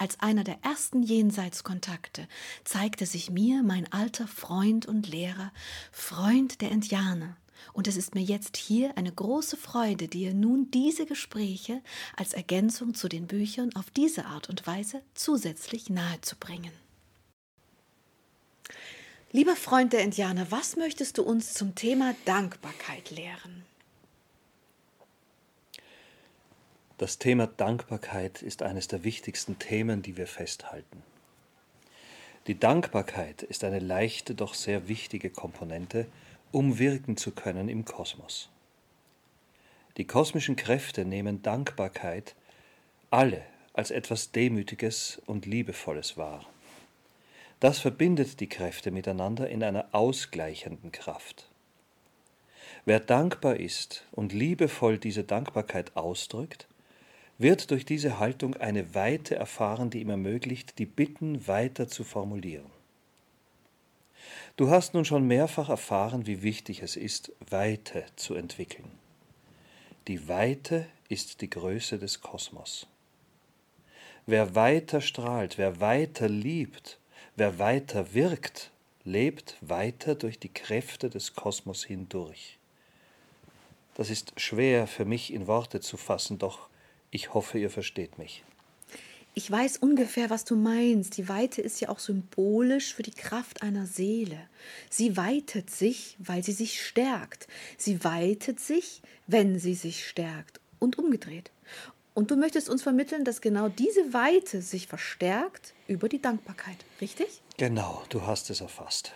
Als einer der ersten Jenseitskontakte zeigte sich mir mein alter Freund und Lehrer, Freund der Indianer, und es ist mir jetzt hier eine große Freude, dir nun diese Gespräche als Ergänzung zu den Büchern auf diese Art und Weise zusätzlich nahezubringen. Lieber Freund der Indianer, was möchtest du uns zum Thema Dankbarkeit lehren? Das Thema Dankbarkeit ist eines der wichtigsten Themen, die wir festhalten. Die Dankbarkeit ist eine leichte, doch sehr wichtige Komponente, um wirken zu können im Kosmos. Die kosmischen Kräfte nehmen Dankbarkeit alle als etwas Demütiges und Liebevolles wahr. Das verbindet die Kräfte miteinander in einer ausgleichenden Kraft. Wer dankbar ist und liebevoll diese Dankbarkeit ausdrückt, wird durch diese Haltung eine Weite erfahren, die ihm ermöglicht, die Bitten weiter zu formulieren. Du hast nun schon mehrfach erfahren, wie wichtig es ist, Weite zu entwickeln. Die Weite ist die Größe des Kosmos. Wer weiter strahlt, wer weiter liebt, wer weiter wirkt, lebt weiter durch die Kräfte des Kosmos hindurch. Das ist schwer für mich in Worte zu fassen, doch ich hoffe, ihr versteht mich. Ich weiß ungefähr, was du meinst. Die Weite ist ja auch symbolisch für die Kraft einer Seele. Sie weitet sich, weil sie sich stärkt. Sie weitet sich, wenn sie sich stärkt und umgedreht. Und du möchtest uns vermitteln, dass genau diese Weite sich verstärkt über die Dankbarkeit, richtig? Genau, du hast es erfasst.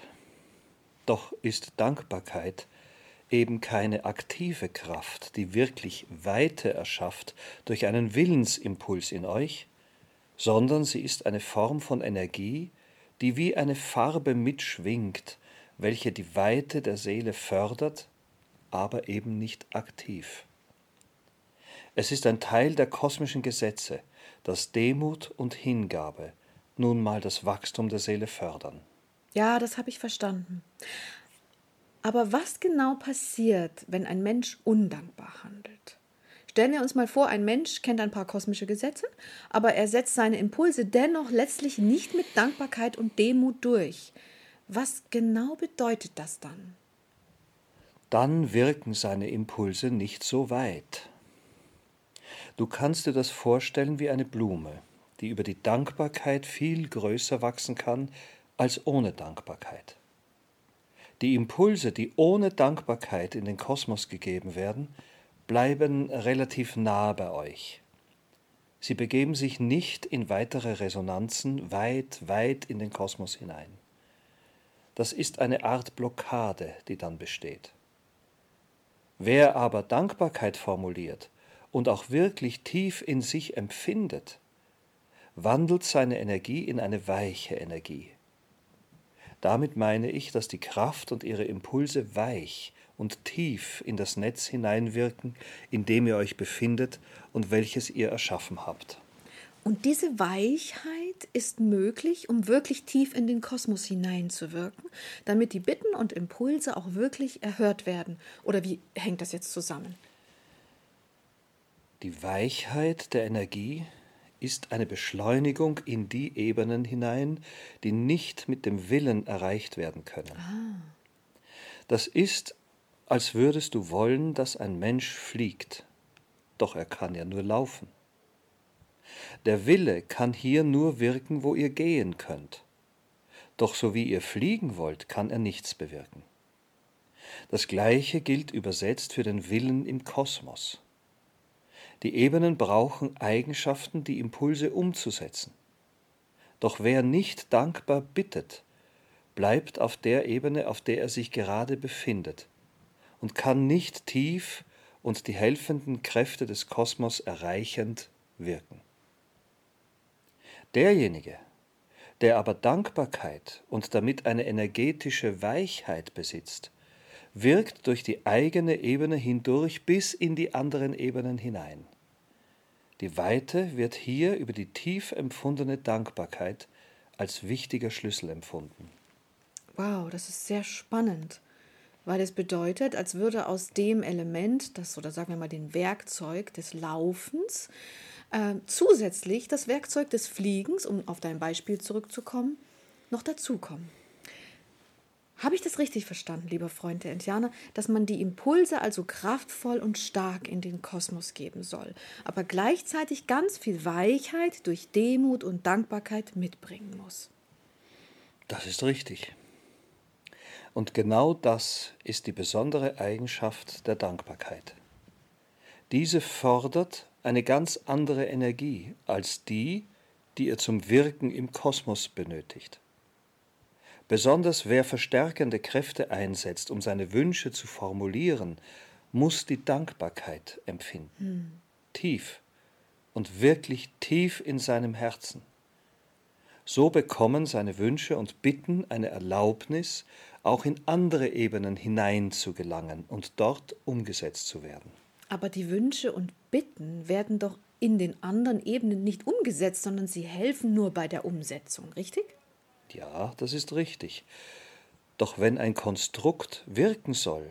Doch ist Dankbarkeit eben keine aktive Kraft, die wirklich Weite erschafft durch einen Willensimpuls in euch, sondern sie ist eine Form von Energie, die wie eine Farbe mitschwingt, welche die Weite der Seele fördert, aber eben nicht aktiv. Es ist ein Teil der kosmischen Gesetze, dass Demut und Hingabe nun mal das Wachstum der Seele fördern. Ja, das habe ich verstanden. Aber was genau passiert, wenn ein Mensch undankbar handelt? Stellen wir uns mal vor, ein Mensch kennt ein paar kosmische Gesetze, aber er setzt seine Impulse dennoch letztlich nicht mit Dankbarkeit und Demut durch. Was genau bedeutet das dann? Dann wirken seine Impulse nicht so weit. Du kannst dir das vorstellen wie eine Blume, die über die Dankbarkeit viel größer wachsen kann als ohne Dankbarkeit. Die Impulse, die ohne Dankbarkeit in den Kosmos gegeben werden, bleiben relativ nah bei euch. Sie begeben sich nicht in weitere Resonanzen weit, weit in den Kosmos hinein. Das ist eine Art Blockade, die dann besteht. Wer aber Dankbarkeit formuliert und auch wirklich tief in sich empfindet, wandelt seine Energie in eine weiche Energie. Damit meine ich, dass die Kraft und ihre Impulse weich und tief in das Netz hineinwirken, in dem ihr euch befindet und welches ihr erschaffen habt. Und diese Weichheit ist möglich, um wirklich tief in den Kosmos hineinzuwirken, damit die Bitten und Impulse auch wirklich erhört werden. Oder wie hängt das jetzt zusammen? Die Weichheit der Energie ist eine Beschleunigung in die Ebenen hinein, die nicht mit dem Willen erreicht werden können. Ah. Das ist als würdest du wollen, dass ein Mensch fliegt, doch er kann ja nur laufen. Der Wille kann hier nur wirken, wo ihr gehen könnt, doch so wie ihr fliegen wollt, kann er nichts bewirken. Das gleiche gilt übersetzt für den Willen im Kosmos. Die Ebenen brauchen Eigenschaften, die Impulse umzusetzen. Doch wer nicht dankbar bittet, bleibt auf der Ebene, auf der er sich gerade befindet, und kann nicht tief und die helfenden Kräfte des Kosmos erreichend wirken. Derjenige, der aber Dankbarkeit und damit eine energetische Weichheit besitzt, wirkt durch die eigene Ebene hindurch bis in die anderen Ebenen hinein. Die Weite wird hier über die tief empfundene Dankbarkeit als wichtiger Schlüssel empfunden. Wow, das ist sehr spannend, weil es bedeutet, als würde aus dem Element, das oder sagen wir mal den Werkzeug des Laufens, äh, zusätzlich das Werkzeug des Fliegens, um auf dein Beispiel zurückzukommen, noch dazukommen. Habe ich das richtig verstanden, lieber Freund der Indianer, dass man die Impulse also kraftvoll und stark in den Kosmos geben soll, aber gleichzeitig ganz viel Weichheit durch Demut und Dankbarkeit mitbringen muss? Das ist richtig. Und genau das ist die besondere Eigenschaft der Dankbarkeit. Diese fordert eine ganz andere Energie als die, die ihr zum Wirken im Kosmos benötigt. Besonders wer verstärkende Kräfte einsetzt, um seine Wünsche zu formulieren, muss die Dankbarkeit empfinden. Hm. Tief und wirklich tief in seinem Herzen. So bekommen seine Wünsche und Bitten eine Erlaubnis, auch in andere Ebenen hineinzugelangen und dort umgesetzt zu werden. Aber die Wünsche und Bitten werden doch in den anderen Ebenen nicht umgesetzt, sondern sie helfen nur bei der Umsetzung, richtig? Ja, das ist richtig. Doch wenn ein Konstrukt wirken soll,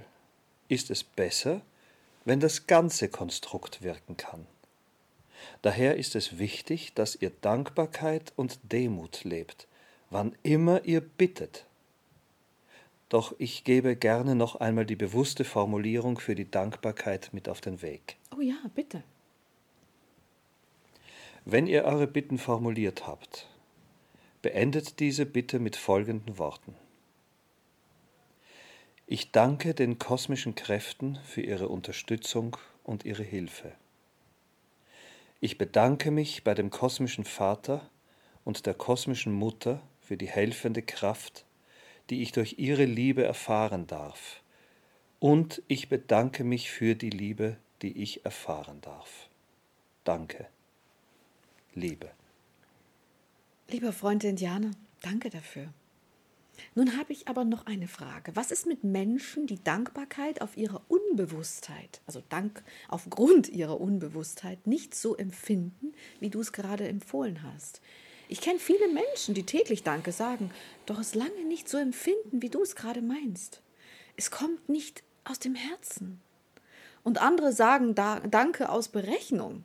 ist es besser, wenn das ganze Konstrukt wirken kann. Daher ist es wichtig, dass ihr Dankbarkeit und Demut lebt, wann immer ihr bittet. Doch ich gebe gerne noch einmal die bewusste Formulierung für die Dankbarkeit mit auf den Weg. Oh ja, bitte. Wenn ihr eure Bitten formuliert habt, beendet diese Bitte mit folgenden Worten. Ich danke den kosmischen Kräften für ihre Unterstützung und ihre Hilfe. Ich bedanke mich bei dem kosmischen Vater und der kosmischen Mutter für die helfende Kraft, die ich durch ihre Liebe erfahren darf. Und ich bedanke mich für die Liebe, die ich erfahren darf. Danke. Liebe. Lieber Freund der Indianer, danke dafür. Nun habe ich aber noch eine Frage. Was ist mit Menschen, die Dankbarkeit auf ihre Unbewusstheit, also Dank aufgrund ihrer Unbewusstheit, nicht so empfinden, wie du es gerade empfohlen hast? Ich kenne viele Menschen, die täglich Danke sagen, doch es lange nicht so empfinden, wie du es gerade meinst. Es kommt nicht aus dem Herzen. Und andere sagen Danke aus Berechnung.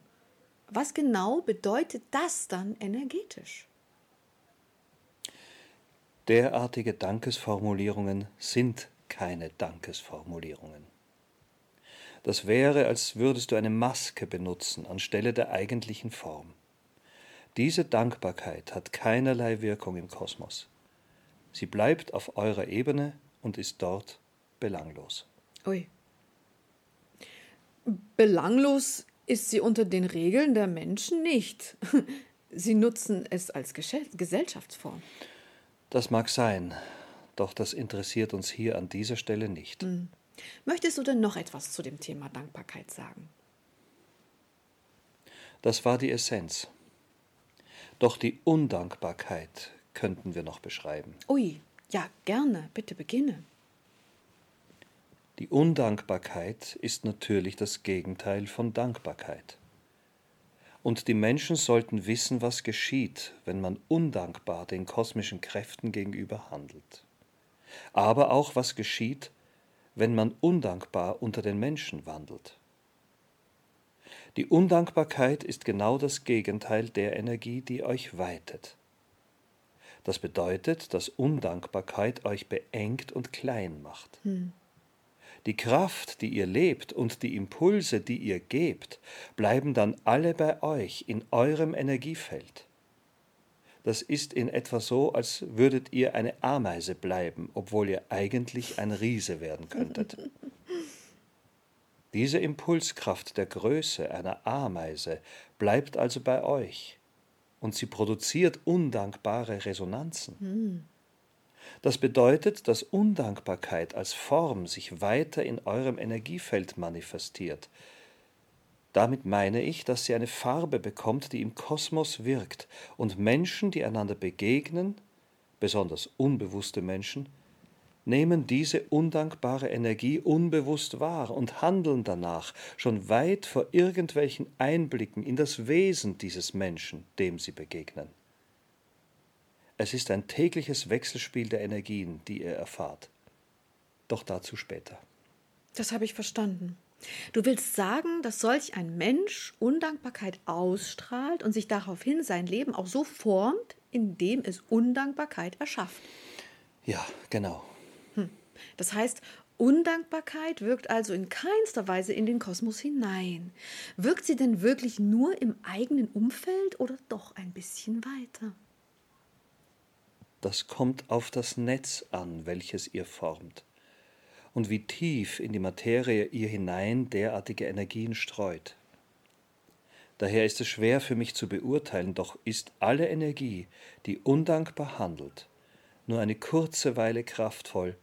Was genau bedeutet das dann energetisch? Derartige Dankesformulierungen sind keine Dankesformulierungen. Das wäre, als würdest du eine Maske benutzen anstelle der eigentlichen Form. Diese Dankbarkeit hat keinerlei Wirkung im Kosmos. Sie bleibt auf eurer Ebene und ist dort belanglos. Ui. Belanglos ist sie unter den Regeln der Menschen nicht. Sie nutzen es als Gesellschaftsform. Das mag sein, doch das interessiert uns hier an dieser Stelle nicht. Hm. Möchtest du denn noch etwas zu dem Thema Dankbarkeit sagen? Das war die Essenz. Doch die Undankbarkeit könnten wir noch beschreiben. Ui, ja, gerne, bitte beginne. Die Undankbarkeit ist natürlich das Gegenteil von Dankbarkeit. Und die Menschen sollten wissen, was geschieht, wenn man undankbar den kosmischen Kräften gegenüber handelt. Aber auch was geschieht, wenn man undankbar unter den Menschen wandelt. Die Undankbarkeit ist genau das Gegenteil der Energie, die euch weitet. Das bedeutet, dass Undankbarkeit euch beengt und klein macht. Hm. Die Kraft, die ihr lebt und die Impulse, die ihr gebt, bleiben dann alle bei euch in eurem Energiefeld. Das ist in etwa so, als würdet ihr eine Ameise bleiben, obwohl ihr eigentlich ein Riese werden könntet. Diese Impulskraft der Größe einer Ameise bleibt also bei euch und sie produziert undankbare Resonanzen. Das bedeutet, dass Undankbarkeit als Form sich weiter in eurem Energiefeld manifestiert. Damit meine ich, dass sie eine Farbe bekommt, die im Kosmos wirkt und Menschen, die einander begegnen, besonders unbewusste Menschen, nehmen diese undankbare Energie unbewusst wahr und handeln danach, schon weit vor irgendwelchen Einblicken in das Wesen dieses Menschen, dem sie begegnen. Es ist ein tägliches Wechselspiel der Energien, die ihr erfahrt. Doch dazu später. Das habe ich verstanden. Du willst sagen, dass solch ein Mensch Undankbarkeit ausstrahlt und sich daraufhin sein Leben auch so formt, indem es Undankbarkeit erschafft. Ja, genau. Hm. Das heißt, Undankbarkeit wirkt also in keinster Weise in den Kosmos hinein. Wirkt sie denn wirklich nur im eigenen Umfeld oder doch ein bisschen weiter? Das kommt auf das Netz an, welches ihr formt und wie tief in die Materie ihr hinein derartige Energien streut. Daher ist es schwer für mich zu beurteilen, doch ist alle Energie, die undankbar handelt, nur eine kurze Weile kraftvoll,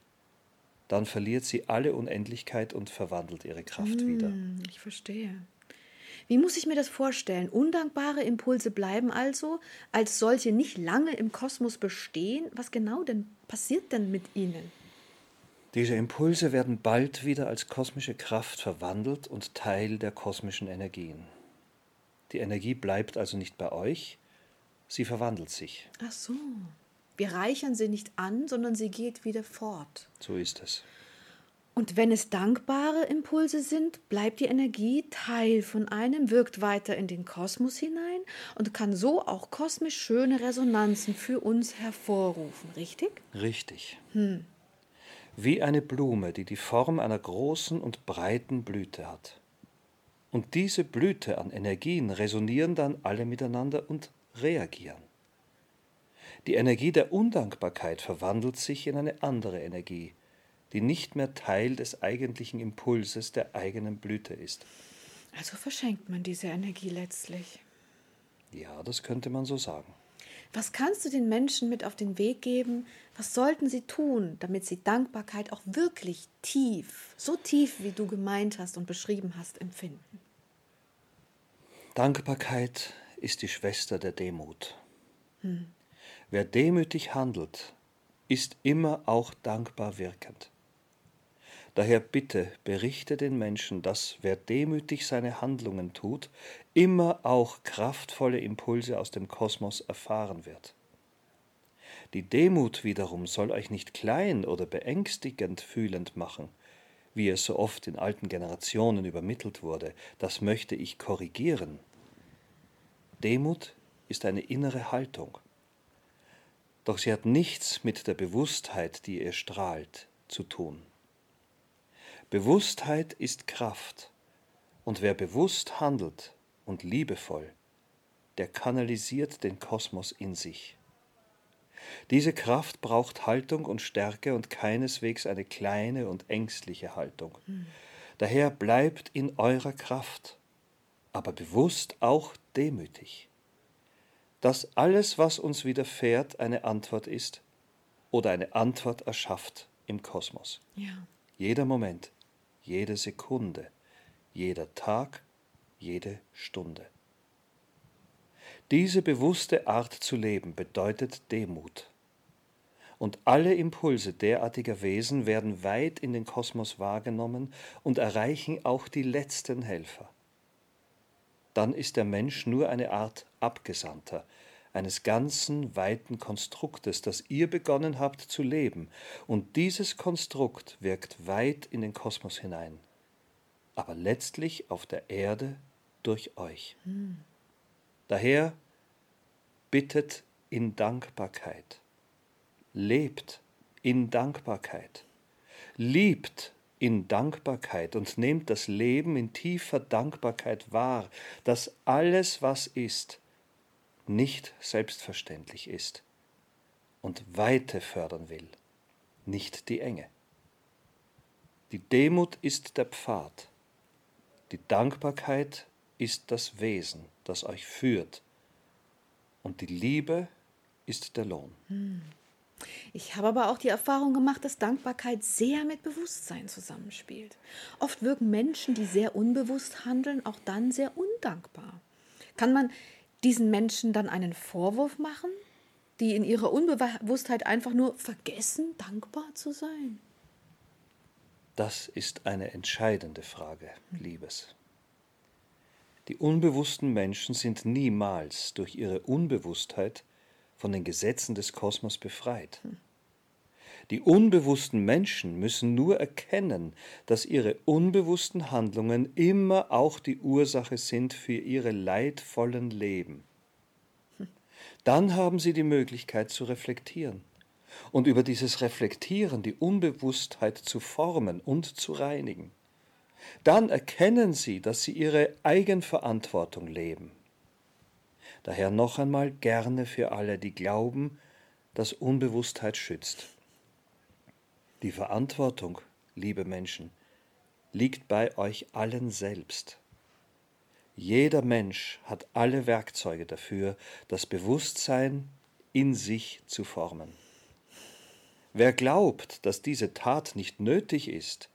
dann verliert sie alle Unendlichkeit und verwandelt ihre Kraft hm, wieder. Ich verstehe. Wie muss ich mir das vorstellen? Undankbare Impulse bleiben also als solche nicht lange im Kosmos bestehen. Was genau denn passiert denn mit ihnen? Diese Impulse werden bald wieder als kosmische Kraft verwandelt und Teil der kosmischen Energien. Die Energie bleibt also nicht bei euch, sie verwandelt sich. Ach so. Wir reichern sie nicht an, sondern sie geht wieder fort. So ist es. Und wenn es dankbare Impulse sind, bleibt die Energie Teil von einem, wirkt weiter in den Kosmos hinein und kann so auch kosmisch schöne Resonanzen für uns hervorrufen, richtig? Richtig. Hm wie eine Blume, die die Form einer großen und breiten Blüte hat. Und diese Blüte an Energien resonieren dann alle miteinander und reagieren. Die Energie der Undankbarkeit verwandelt sich in eine andere Energie, die nicht mehr Teil des eigentlichen Impulses der eigenen Blüte ist. Also verschenkt man diese Energie letztlich. Ja, das könnte man so sagen. Was kannst du den Menschen mit auf den Weg geben? Was sollten sie tun, damit sie Dankbarkeit auch wirklich tief, so tief, wie du gemeint hast und beschrieben hast, empfinden? Dankbarkeit ist die Schwester der Demut. Hm. Wer demütig handelt, ist immer auch dankbar wirkend. Daher bitte berichte den Menschen, dass wer demütig seine Handlungen tut, immer auch kraftvolle Impulse aus dem Kosmos erfahren wird. Die Demut wiederum soll euch nicht klein oder beängstigend fühlend machen, wie es so oft in alten Generationen übermittelt wurde, das möchte ich korrigieren. Demut ist eine innere Haltung. Doch sie hat nichts mit der Bewusstheit, die ihr strahlt, zu tun. Bewusstheit ist Kraft, und wer bewusst handelt und liebevoll, der kanalisiert den Kosmos in sich. Diese Kraft braucht Haltung und Stärke und keineswegs eine kleine und ängstliche Haltung. Hm. Daher bleibt in eurer Kraft, aber bewusst auch demütig. Dass alles, was uns widerfährt, eine Antwort ist oder eine Antwort erschafft im Kosmos. Ja. Jeder Moment, jede Sekunde, jeder Tag, jede Stunde. Diese bewusste Art zu leben bedeutet Demut. Und alle Impulse derartiger Wesen werden weit in den Kosmos wahrgenommen und erreichen auch die letzten Helfer. Dann ist der Mensch nur eine Art Abgesandter, eines ganzen weiten Konstruktes, das ihr begonnen habt zu leben, und dieses Konstrukt wirkt weit in den Kosmos hinein, aber letztlich auf der Erde durch euch. Hm. Daher bittet in Dankbarkeit, lebt in Dankbarkeit, liebt in Dankbarkeit und nehmt das Leben in tiefer Dankbarkeit wahr, dass alles, was ist, nicht selbstverständlich ist und Weite fördern will, nicht die Enge. Die Demut ist der Pfad, die Dankbarkeit ist das Wesen, das euch führt, und die Liebe ist der Lohn. Hm. Ich habe aber auch die Erfahrung gemacht, dass Dankbarkeit sehr mit Bewusstsein zusammenspielt. Oft wirken Menschen, die sehr unbewusst handeln, auch dann sehr undankbar. Kann man diesen Menschen dann einen Vorwurf machen? die in ihrer Unbewusstheit einfach nur vergessen, dankbar zu sein? Das ist eine entscheidende Frage, Liebes. Die unbewussten Menschen sind niemals durch ihre Unbewusstheit von den Gesetzen des Kosmos befreit. Die unbewussten Menschen müssen nur erkennen, dass ihre unbewussten Handlungen immer auch die Ursache sind für ihre leidvollen Leben. Dann haben sie die Möglichkeit zu reflektieren und über dieses Reflektieren die Unbewusstheit zu formen und zu reinigen. Dann erkennen sie, dass sie ihre Eigenverantwortung leben. Daher noch einmal gerne für alle, die glauben, dass Unbewusstheit schützt. Die Verantwortung, liebe Menschen, liegt bei euch allen selbst. Jeder Mensch hat alle Werkzeuge dafür, das Bewusstsein in sich zu formen. Wer glaubt, dass diese Tat nicht nötig ist,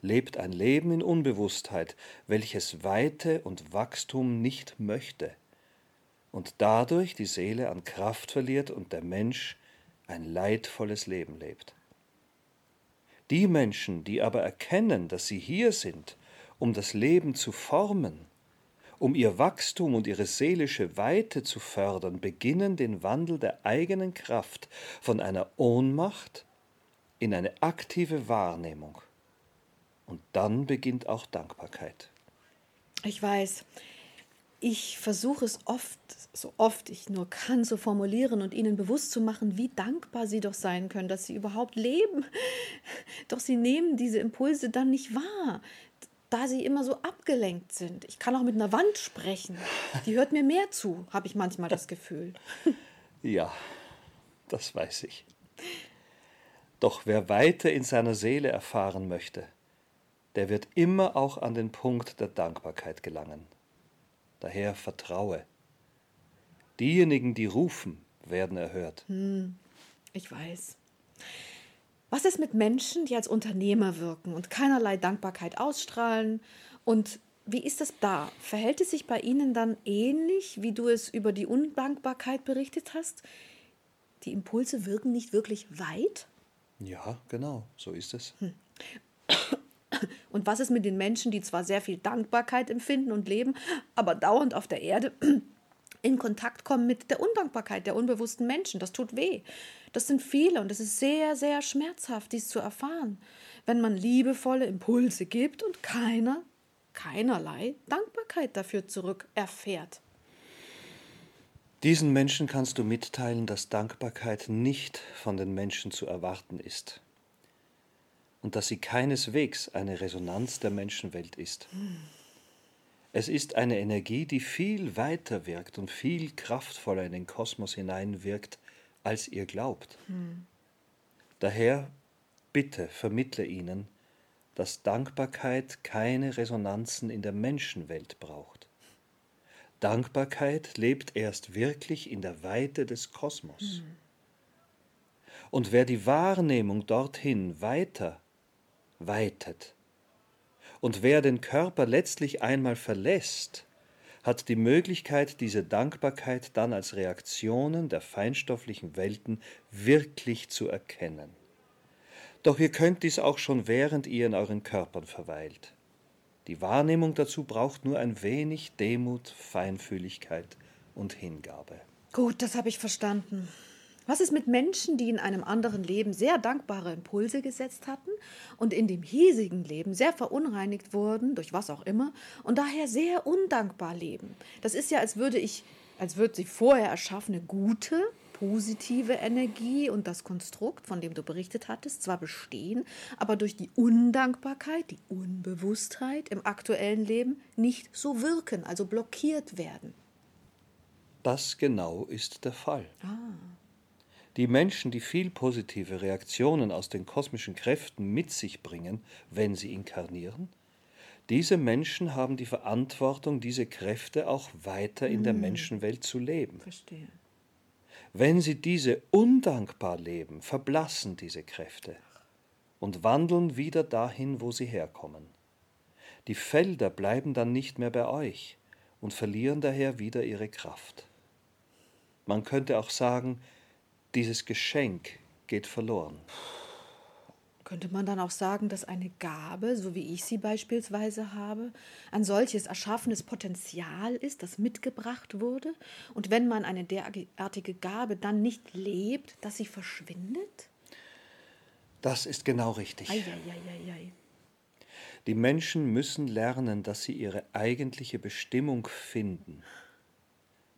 lebt ein Leben in Unbewusstheit, welches Weite und Wachstum nicht möchte und dadurch die Seele an Kraft verliert und der Mensch ein leidvolles Leben lebt. Die Menschen, die aber erkennen, dass sie hier sind, um das Leben zu formen, um ihr Wachstum und ihre seelische Weite zu fördern, beginnen den Wandel der eigenen Kraft von einer Ohnmacht in eine aktive Wahrnehmung. Und dann beginnt auch Dankbarkeit. Ich weiß, ich versuche es oft, so oft ich nur kann, zu formulieren und ihnen bewusst zu machen, wie dankbar sie doch sein können, dass sie überhaupt leben. Doch sie nehmen diese Impulse dann nicht wahr, da sie immer so abgelenkt sind. Ich kann auch mit einer Wand sprechen. Die hört mir mehr zu, habe ich manchmal das Gefühl. Ja, das weiß ich. Doch wer weiter in seiner Seele erfahren möchte, der wird immer auch an den Punkt der Dankbarkeit gelangen. Daher vertraue. Diejenigen, die rufen, werden erhört. Hm, ich weiß. Was ist mit Menschen, die als Unternehmer wirken und keinerlei Dankbarkeit ausstrahlen? Und wie ist das da? Verhält es sich bei Ihnen dann ähnlich, wie du es über die Undankbarkeit berichtet hast? Die Impulse wirken nicht wirklich weit? Ja, genau, so ist es. Hm. Und was ist mit den Menschen, die zwar sehr viel Dankbarkeit empfinden und leben, aber dauernd auf der Erde in Kontakt kommen mit der Undankbarkeit der unbewussten Menschen? Das tut weh. Das sind viele und es ist sehr, sehr schmerzhaft, dies zu erfahren, wenn man liebevolle Impulse gibt und keiner, keinerlei Dankbarkeit dafür zurück erfährt. Diesen Menschen kannst du mitteilen, dass Dankbarkeit nicht von den Menschen zu erwarten ist und dass sie keineswegs eine Resonanz der Menschenwelt ist. Es ist eine Energie, die viel weiter wirkt und viel kraftvoller in den Kosmos hineinwirkt, als ihr glaubt. Daher bitte vermittle ihnen, dass Dankbarkeit keine Resonanzen in der Menschenwelt braucht. Dankbarkeit lebt erst wirklich in der Weite des Kosmos. Und wer die Wahrnehmung dorthin weiter weitet. Und wer den Körper letztlich einmal verlässt, hat die Möglichkeit, diese Dankbarkeit dann als Reaktionen der feinstofflichen Welten wirklich zu erkennen. Doch ihr könnt dies auch schon während ihr in euren Körpern verweilt. Die Wahrnehmung dazu braucht nur ein wenig Demut, Feinfühligkeit und Hingabe. Gut, das habe ich verstanden. Was ist mit Menschen, die in einem anderen Leben sehr dankbare Impulse gesetzt hatten und in dem hiesigen Leben sehr verunreinigt wurden, durch was auch immer, und daher sehr undankbar leben? Das ist ja, als würde ich, als würde die vorher erschaffene gute, positive Energie und das Konstrukt, von dem du berichtet hattest, zwar bestehen, aber durch die Undankbarkeit, die Unbewusstheit im aktuellen Leben nicht so wirken, also blockiert werden. Das genau ist der Fall. Ah. Die Menschen, die viel positive Reaktionen aus den kosmischen Kräften mit sich bringen, wenn sie inkarnieren, diese Menschen haben die Verantwortung, diese Kräfte auch weiter in der mhm. Menschenwelt zu leben. Verstehe. Wenn sie diese undankbar leben, verblassen diese Kräfte und wandeln wieder dahin, wo sie herkommen. Die Felder bleiben dann nicht mehr bei euch und verlieren daher wieder ihre Kraft. Man könnte auch sagen, Dieses Geschenk geht verloren. Könnte man dann auch sagen, dass eine Gabe, so wie ich sie beispielsweise habe, ein solches erschaffenes Potenzial ist, das mitgebracht wurde? Und wenn man eine derartige Gabe dann nicht lebt, dass sie verschwindet? Das ist genau richtig. Ei, ei, ei, Die Menschen müssen lernen, dass sie ihre eigentliche Bestimmung finden.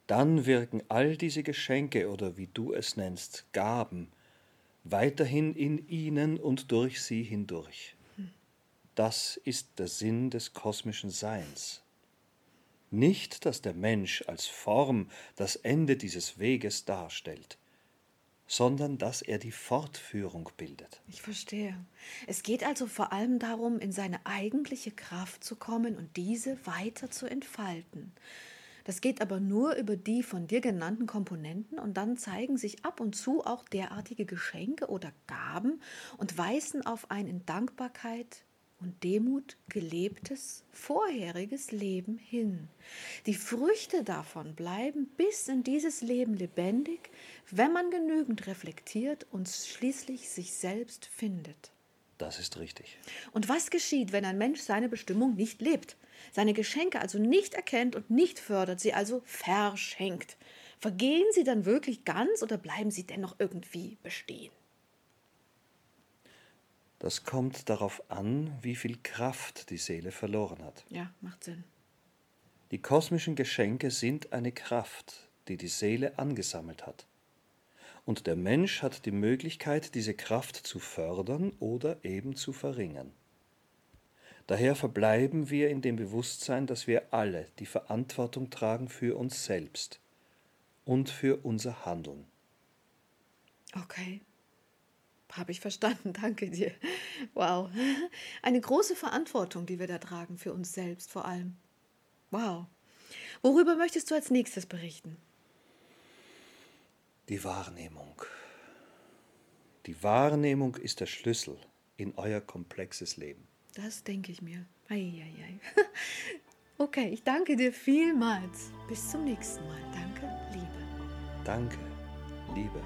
Dann wirken all diese Geschenke oder wie du es nennst, Gaben, weiterhin in ihnen und durch sie hindurch. Das ist der Sinn des kosmischen Seins. Nicht, dass der Mensch als Form das Ende dieses Weges darstellt, sondern dass er die Fortführung bildet. Ich verstehe. Es geht also vor allem darum, in seine eigentliche Kraft zu kommen und diese weiter zu entfalten. Das geht aber nur über die von dir genannten Komponenten und dann zeigen sich ab und zu auch derartige Geschenke oder Gaben und weisen auf ein in Dankbarkeit und Demut gelebtes vorheriges Leben hin. Die Früchte davon bleiben bis in dieses Leben lebendig, wenn man genügend reflektiert und schließlich sich selbst findet. Das ist richtig. Und was geschieht, wenn ein Mensch seine Bestimmung nicht lebt? seine Geschenke also nicht erkennt und nicht fördert, sie also verschenkt. Vergehen sie dann wirklich ganz oder bleiben sie dennoch irgendwie bestehen? Das kommt darauf an, wie viel Kraft die Seele verloren hat. Ja, macht Sinn. Die kosmischen Geschenke sind eine Kraft, die die Seele angesammelt hat. Und der Mensch hat die Möglichkeit, diese Kraft zu fördern oder eben zu verringern. Daher verbleiben wir in dem Bewusstsein, dass wir alle die Verantwortung tragen für uns selbst und für unser Handeln. Okay. Habe ich verstanden, danke dir. Wow. Eine große Verantwortung, die wir da tragen, für uns selbst vor allem. Wow. Worüber möchtest du als nächstes berichten? Die Wahrnehmung. Die Wahrnehmung ist der Schlüssel in euer komplexes Leben. Das denke ich mir. Eieiei. Okay, ich danke dir vielmals. Bis zum nächsten Mal. Danke, Liebe. Danke, Liebe.